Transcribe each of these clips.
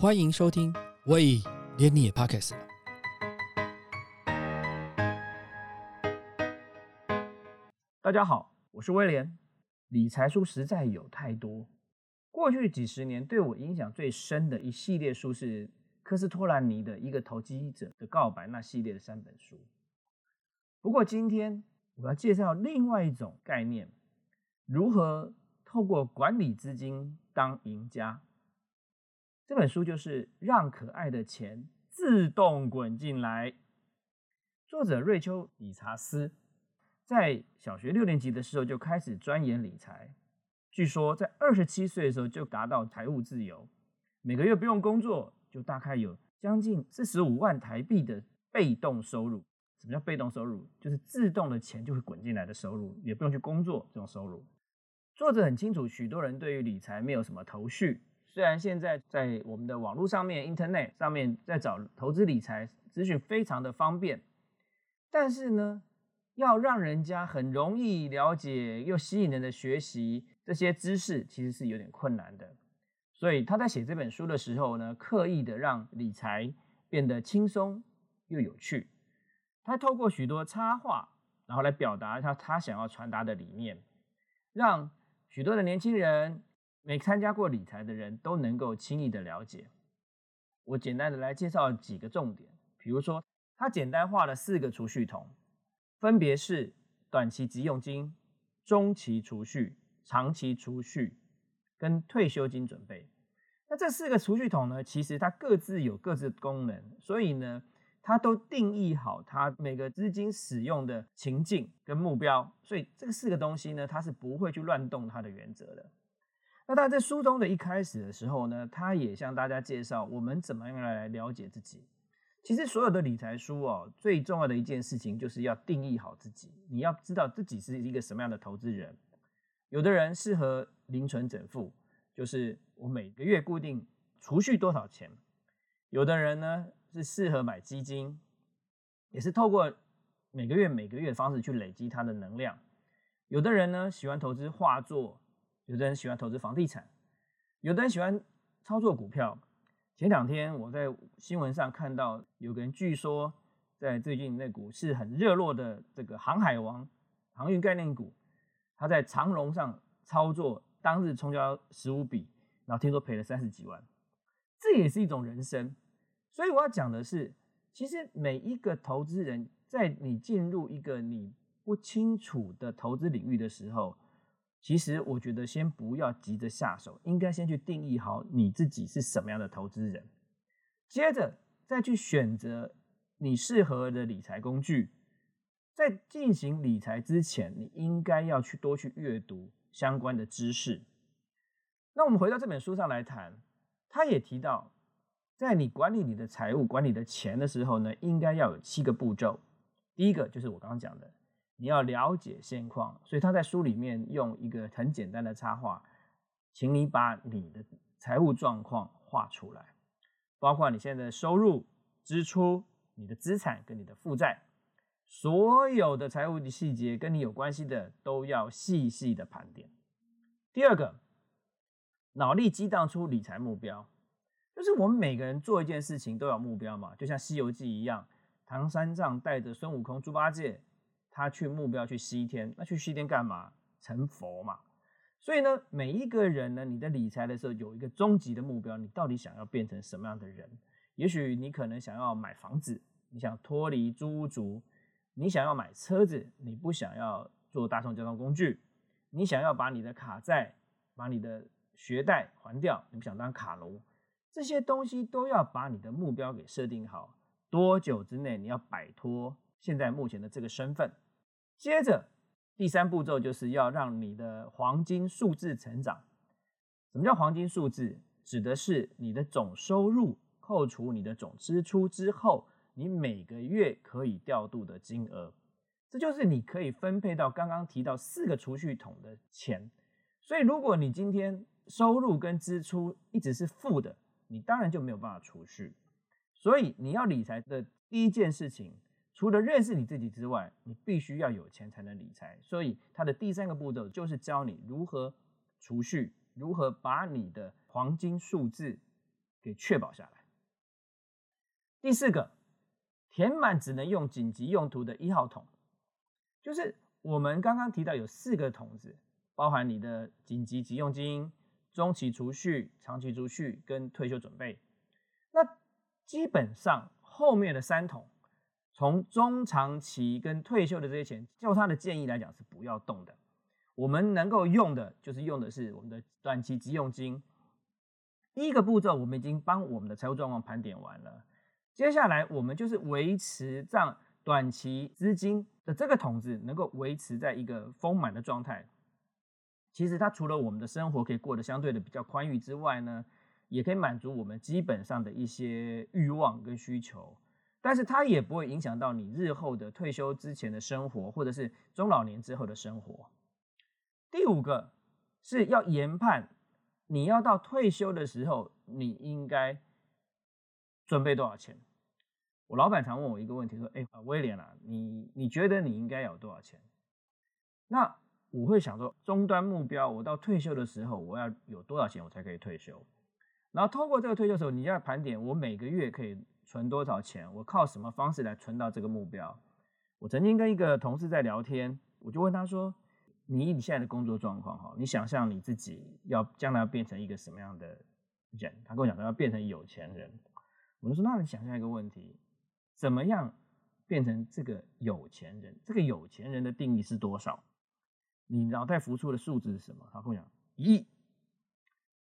欢迎收听，喂，连你也 Pocket 了。大家好，我是威廉。理财书实在有太多，过去几十年对我影响最深的一系列书是科斯托兰尼的《一个投机者的告白》那系列的三本书。不过今天我要介绍另外一种概念，如何透过管理资金当赢家。这本书就是《让可爱的钱自动滚进来》，作者瑞秋·理查斯在小学六年级的时候就开始钻研理财，据说在二十七岁的时候就达到财务自由，每个月不用工作就大概有将近四十五万台币的被动收入。什么叫被动收入？就是自动的钱就会滚进来的收入，也不用去工作这种收入。作者很清楚，许多人对于理财没有什么头绪。虽然现在在我们的网络上面、Internet 上面在找投资理财资讯非常的方便，但是呢，要让人家很容易了解又吸引人的学习这些知识，其实是有点困难的。所以他在写这本书的时候呢，刻意的让理财变得轻松又有趣。他透过许多插画，然后来表达他他想要传达的理念，让许多的年轻人。没参加过理财的人都能够轻易的了解。我简单的来介绍几个重点，比如说，他简单化了四个储蓄桶，分别是短期急用金、中期储蓄、长期储蓄跟退休金准备。那这四个储蓄桶呢，其实它各自有各自的功能，所以呢，它都定义好它每个资金使用的情境跟目标，所以这个四个东西呢，它是不会去乱动它的原则的。那他在书中的一开始的时候呢，他也向大家介绍我们怎么样来了解自己。其实所有的理财书哦，最重要的一件事情就是要定义好自己。你要知道自己是一个什么样的投资人。有的人适合零存整付，就是我每个月固定储蓄多少钱。有的人呢是适合买基金，也是透过每个月每个月的方式去累积他的能量。有的人呢喜欢投资画作。有的人喜欢投资房地产，有的人喜欢操作股票。前两天我在新闻上看到，有个人据说在最近那股市很热络的这个航海王航运概念股，他在长龙上操作，当日冲交十五笔，然后听说赔了三十几万。这也是一种人生。所以我要讲的是，其实每一个投资人在你进入一个你不清楚的投资领域的时候，其实我觉得先不要急着下手，应该先去定义好你自己是什么样的投资人，接着再去选择你适合的理财工具。在进行理财之前，你应该要去多去阅读相关的知识。那我们回到这本书上来谈，他也提到，在你管理你的财务、管理的钱的时候呢，应该要有七个步骤。第一个就是我刚刚讲的。你要了解现况，所以他在书里面用一个很简单的插画，请你把你的财务状况画出来，包括你现在的收入、支出、你的资产跟你的负债，所有的财务的细节跟你有关系的都要细细的盘点。第二个，脑力激荡出理财目标，就是我们每个人做一件事情都有目标嘛，就像《西游记》一样，唐三藏带着孙悟空、猪八戒。他去目标去西天，那去西天干嘛？成佛嘛。所以呢，每一个人呢，你在理财的时候有一个终极的目标，你到底想要变成什么样的人？也许你可能想要买房子，你想脱离租屋族；你想要买车子，你不想要坐大众交通工具；你想要把你的卡债、把你的学贷还掉，你不想当卡奴。这些东西都要把你的目标给设定好，多久之内你要摆脱？现在目前的这个身份，接着第三步骤就是要让你的黄金数字成长。什么叫黄金数字？指的是你的总收入扣除你的总支出之后，你每个月可以调度的金额。这就是你可以分配到刚刚提到四个储蓄桶的钱。所以，如果你今天收入跟支出一直是负的，你当然就没有办法储蓄。所以，你要理财的第一件事情。除了认识你自己之外，你必须要有钱才能理财。所以，它的第三个步骤就是教你如何储蓄，如何把你的黄金数字给确保下来。第四个，填满只能用紧急用途的一号桶，就是我们刚刚提到有四个桶子，包含你的紧急急用金、中期储蓄、长期储蓄跟退休准备。那基本上后面的三桶，从中长期跟退休的这些钱，就他的建议来讲是不要动的。我们能够用的就是用的是我们的短期急用金。第一个步骤，我们已经帮我们的财务状况盘点完了。接下来，我们就是维持让短期资金的这个桶子能够维持在一个丰满的状态。其实它除了我们的生活可以过得相对的比较宽裕之外呢，也可以满足我们基本上的一些欲望跟需求。但是它也不会影响到你日后的退休之前的生活，或者是中老年之后的生活。第五个是要研判，你要到退休的时候，你应该准备多少钱？我老板常问我一个问题，说：“哎，威廉啊，你你觉得你应该有多少钱？”那我会想说，终端目标，我到退休的时候，我要有多少钱，我才可以退休？然后通过这个退休的时候，你要盘点我每个月可以存多少钱，我靠什么方式来存到这个目标？我曾经跟一个同事在聊天，我就问他说：“你你现在的工作状况哈，你想象你自己要将来要变成一个什么样的人？”他跟我讲说要变成有钱人，我就说：“那你想象一个问题。”怎么样变成这个有钱人？这个有钱人的定义是多少？你脑袋浮出的数字是什么？他跟我讲一亿。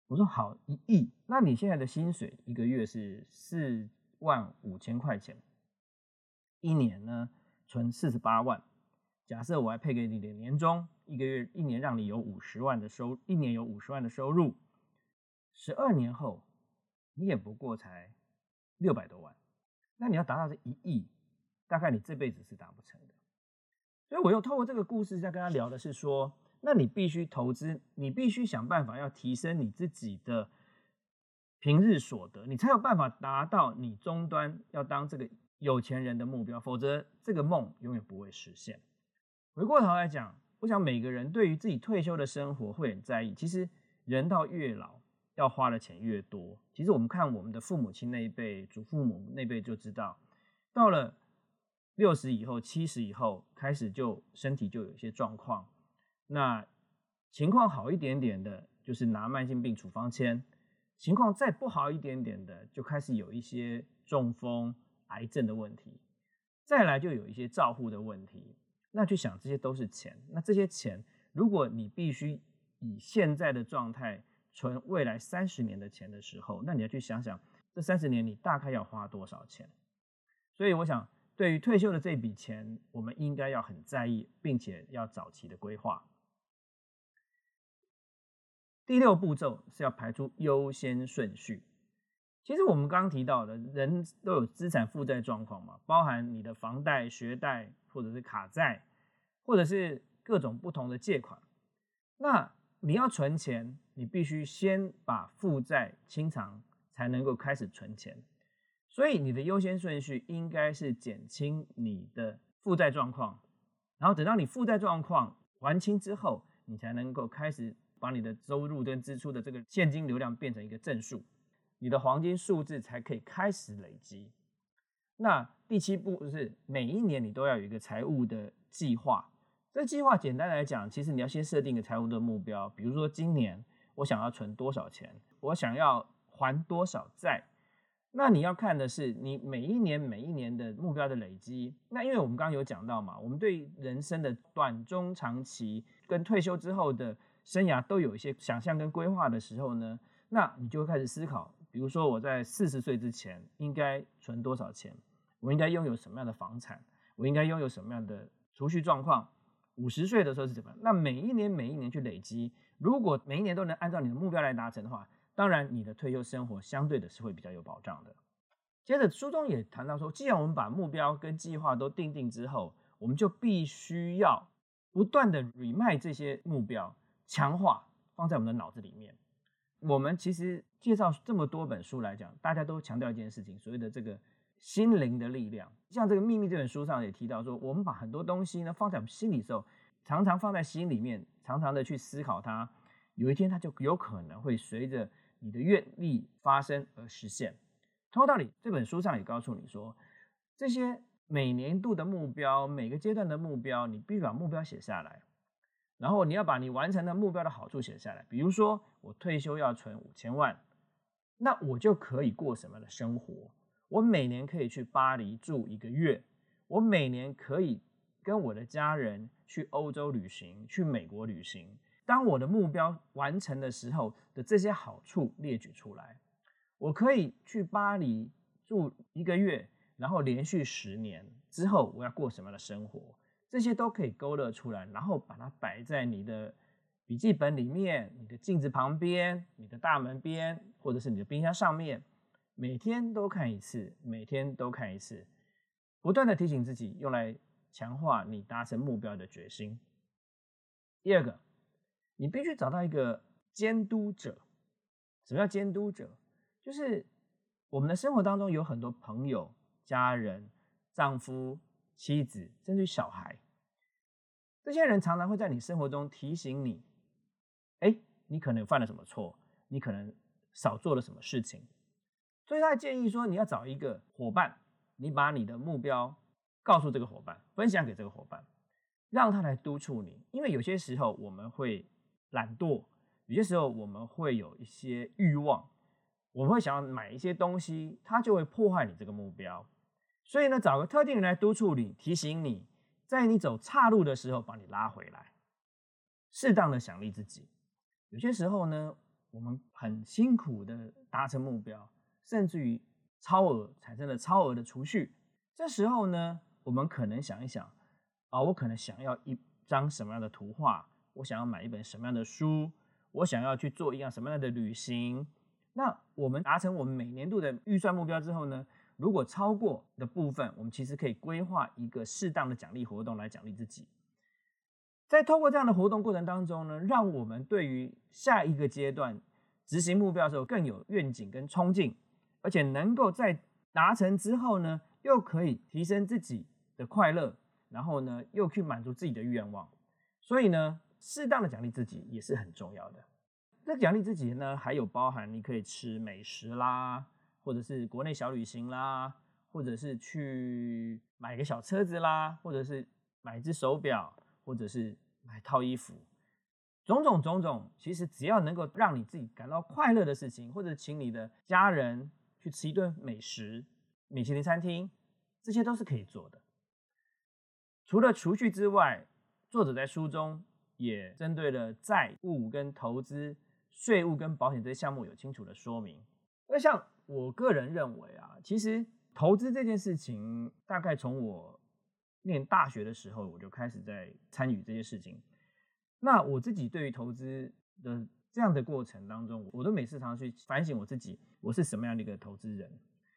我说好一亿，那你现在的薪水一个月是四万五千块钱，一年呢存四十八万。假设我还配给你的年终，一个月一年让你有五十万的收，一年有五十万的收入，十二年后你也不过才六百多万。那你要达到这一亿，大概你这辈子是达不成的。所以我又透过这个故事在跟他聊的是说，那你必须投资，你必须想办法要提升你自己的平日所得，你才有办法达到你终端要当这个有钱人的目标，否则这个梦永远不会实现。回过头来讲，我想每个人对于自己退休的生活会很在意。其实人到越老。要花的钱越多，其实我们看我们的父母亲那一辈、祖父母那辈就知道，到了六十以后、七十以后，开始就身体就有一些状况。那情况好一点点的，就是拿慢性病处方签；情况再不好一点点的，就开始有一些中风、癌症的问题。再来就有一些照护的问题。那去想，这些都是钱。那这些钱，如果你必须以现在的状态，存未来三十年的钱的时候，那你要去想想，这三十年你大概要花多少钱？所以我想，对于退休的这笔钱，我们应该要很在意，并且要早期的规划。第六步骤是要排出优先顺序。其实我们刚刚提到的，人都有资产负债状况嘛，包含你的房贷、学贷，或者是卡债，或者是各种不同的借款。那你要存钱，你必须先把负债清偿，才能够开始存钱。所以你的优先顺序应该是减轻你的负债状况，然后等到你负债状况还清之后，你才能够开始把你的收入跟支出的这个现金流量变成一个正数，你的黄金数字才可以开始累积。那第七步是每一年你都要有一个财务的计划。这计划简单来讲，其实你要先设定一个财务的目标，比如说今年我想要存多少钱，我想要还多少债。那你要看的是你每一年每一年的目标的累积。那因为我们刚刚有讲到嘛，我们对人生的短中长期跟退休之后的生涯都有一些想象跟规划的时候呢，那你就会开始思考，比如说我在四十岁之前应该存多少钱，我应该拥有什么样的房产，我应该拥有什么样的储蓄状况。五十岁的时候是怎么样？那每一年每一年去累积，如果每一年都能按照你的目标来达成的话，当然你的退休生活相对的是会比较有保障的。接着书中也谈到说，既然我们把目标跟计划都定定之后，我们就必须要不断的 remind 这些目标，强化放在我们的脑子里面。我们其实介绍这么多本书来讲，大家都强调一件事情，所谓的这个。心灵的力量，像这个秘密这本书上也提到说，我们把很多东西呢放在我们心里时候，常常放在心里面，常常的去思考它，有一天它就有可能会随着你的愿力发生而实现。同样道理，这本书上也告诉你说，这些每年度的目标、每个阶段的目标，你必须把目标写下来，然后你要把你完成的目标的好处写下来。比如说，我退休要存五千万，那我就可以过什么样的生活？我每年可以去巴黎住一个月，我每年可以跟我的家人去欧洲旅行，去美国旅行。当我的目标完成的时候的这些好处列举出来。我可以去巴黎住一个月，然后连续十年之后，我要过什么样的生活？这些都可以勾勒出来，然后把它摆在你的笔记本里面、你的镜子旁边、你的大门边，或者是你的冰箱上面，每天都看一次，每天都看一次，不断的提醒自己，用来强化你达成目标的决心。第二个，你必须找到一个监督者。什么叫监督者？就是我们的生活当中有很多朋友、家人、丈夫、妻子，甚至于小孩，这些人常常会在你生活中提醒你：，哎，你可能犯了什么错，你可能少做了什么事情。所以他建议说，你要找一个伙伴，你把你的目标告诉这个伙伴，分享给这个伙伴，让他来督促你。因为有些时候我们会懒惰，有些时候我们会有一些欲望。我们会想要买一些东西，它就会破坏你这个目标。所以呢，找个特定人来督促你，提醒你，在你走岔路的时候，把你拉回来，适当的奖励自己。有些时候呢，我们很辛苦的达成目标，甚至于超额产生了超额的储蓄。这时候呢，我们可能想一想，啊，我可能想要一张什么样的图画？我想要买一本什么样的书？我想要去做一样什么样的旅行？那我们达成我们每年度的预算目标之后呢？如果超过的部分，我们其实可以规划一个适当的奖励活动来奖励自己。在通过这样的活动过程当中呢，让我们对于下一个阶段执行目标的时候更有愿景跟冲劲，而且能够在达成之后呢，又可以提升自己的快乐，然后呢，又去满足自己的愿望。所以呢，适当的奖励自己也是很重要的。那奖励自己呢，还有包含你可以吃美食啦，或者是国内小旅行啦，或者是去买个小车子啦，或者是买一只手表，或者是买套衣服，种种种种，其实只要能够让你自己感到快乐的事情，或者请你的家人去吃一顿美食，米其林餐厅，这些都是可以做的。除了储蓄之外，作者在书中也针对了债务跟投资。税务跟保险这些项目有清楚的说明。那像我个人认为啊，其实投资这件事情，大概从我念大学的时候，我就开始在参与这些事情。那我自己对于投资的这样的过程当中，我都每次常常去反省我自己，我是什么样的一个投资人。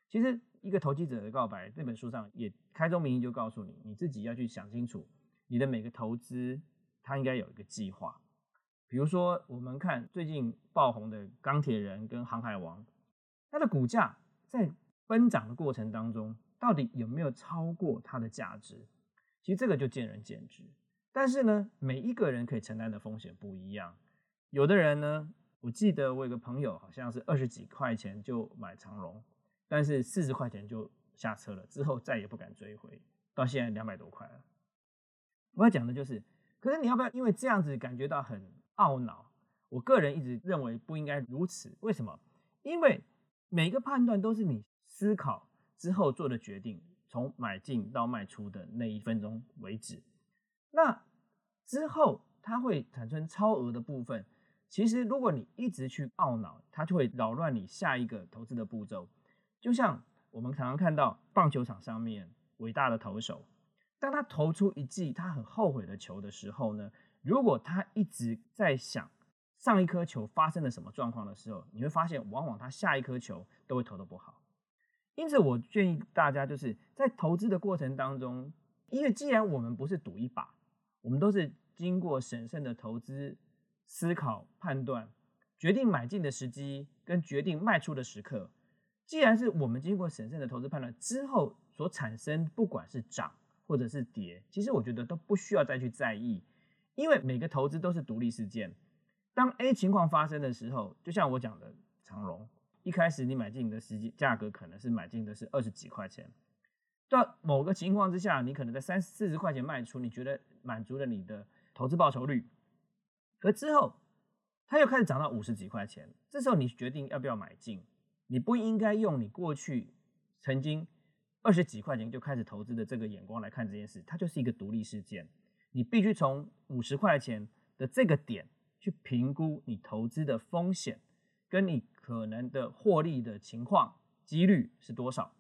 其实一个投机者的告白这本书上也开宗明义就告诉你，你自己要去想清楚，你的每个投资它应该有一个计划。比如说，我们看最近爆红的钢铁人跟航海王，它的股价在奔涨的过程当中，到底有没有超过它的价值？其实这个就见仁见智。但是呢，每一个人可以承担的风险不一样。有的人呢，我记得我有个朋友，好像是二十几块钱就买长荣，但是四十块钱就下车了，之后再也不敢追回，到现在两百多块了。我要讲的就是，可是你要不要因为这样子感觉到很？懊恼，我个人一直认为不应该如此。为什么？因为每个判断都是你思考之后做的决定，从买进到卖出的那一分钟为止。那之后它会产生超额的部分。其实如果你一直去懊恼，它就会扰乱你下一个投资的步骤。就像我们常常看到棒球场上面伟大的投手，当他投出一记他很后悔的球的时候呢？如果他一直在想上一颗球发生了什么状况的时候，你会发现，往往他下一颗球都会投的不好。因此，我建议大家就是在投资的过程当中，因为既然我们不是赌一把，我们都是经过审慎的投资思考判断，决定买进的时机跟决定卖出的时刻。既然是我们经过审慎的投资判断之后所产生，不管是涨或者是跌，其实我觉得都不需要再去在意。因为每个投资都是独立事件，当 A 情况发生的时候，就像我讲的长荣，一开始你买进的时间价格可能是买进的是二十几块钱，到某个情况之下，你可能在三四十块钱卖出，你觉得满足了你的投资报酬率，可之后它又开始涨到五十几块钱，这时候你决定要不要买进？你不应该用你过去曾经二十几块钱就开始投资的这个眼光来看这件事，它就是一个独立事件。你必须从五十块钱的这个点去评估你投资的风险，跟你可能的获利的情况几率是多少。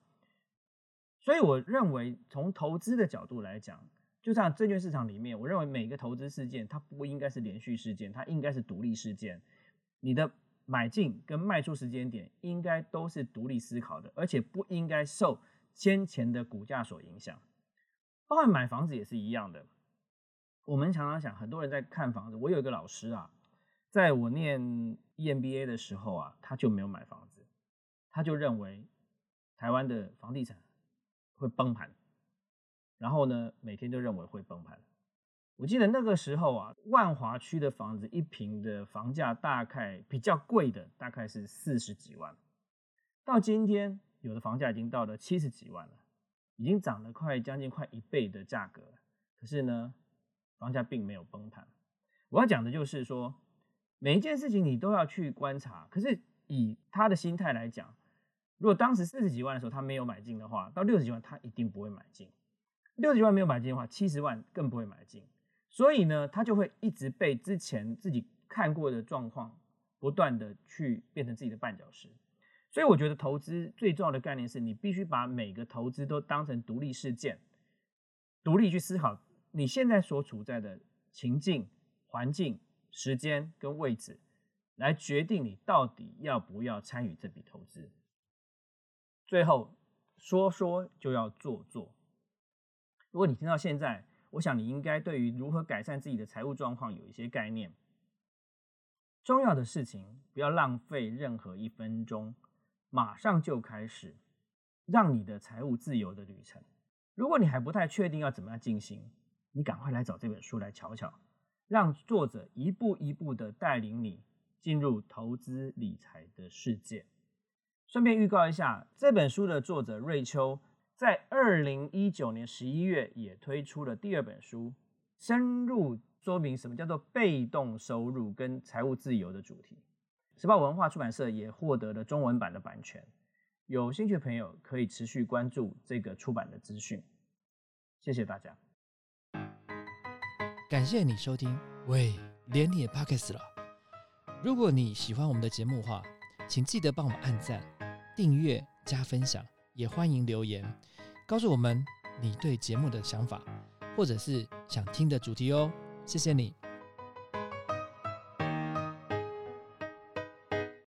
所以我认为，从投资的角度来讲，就像证券市场里面，我认为每个投资事件它不应该是连续事件，它应该是独立事件。你的买进跟卖出时间点应该都是独立思考的，而且不应该受先前的股价所影响。包括买房子也是一样的。我们常常想，很多人在看房子。我有一个老师啊，在我念 EMBA 的时候啊，他就没有买房子，他就认为台湾的房地产会崩盘，然后呢，每天都认为会崩盘。我记得那个时候啊，万华区的房子一平的房价大概比较贵的，大概是四十几万。到今天，有的房价已经到了七十几万了，已经涨了快将近快一倍的价格。可是呢，房价并没有崩盘。我要讲的就是说，每一件事情你都要去观察。可是以他的心态来讲，如果当时四十几万的时候他没有买进的话，到六十几万他一定不会买进。六十几万没有买进的话，七十万更不会买进。所以呢，他就会一直被之前自己看过的状况不断的去变成自己的绊脚石。所以我觉得投资最重要的概念是你必须把每个投资都当成独立事件，独立去思考你现在所处在的情境、环境、时间跟位置，来决定你到底要不要参与这笔投资。最后说说就要做做。如果你听到现在，我想你应该对于如何改善自己的财务状况有一些概念。重要的事情不要浪费任何一分钟，马上就开始让你的财务自由的旅程。如果你还不太确定要怎么样进行，你赶快来找这本书来瞧瞧，让作者一步一步的带领你进入投资理财的世界。顺便预告一下，这本书的作者瑞秋。在二零一九年十一月，也推出了第二本书，深入说明什么叫做被动收入跟财务自由的主题。时报文化出版社也获得了中文版的版权。有兴趣的朋友可以持续关注这个出版的资讯。谢谢大家，感谢你收听。喂，连你也 Pockets 了。如果你喜欢我们的节目话，请记得帮我们按赞、订阅、加分享。也欢迎留言，告诉我们你对节目的想法，或者是想听的主题哦。谢谢你。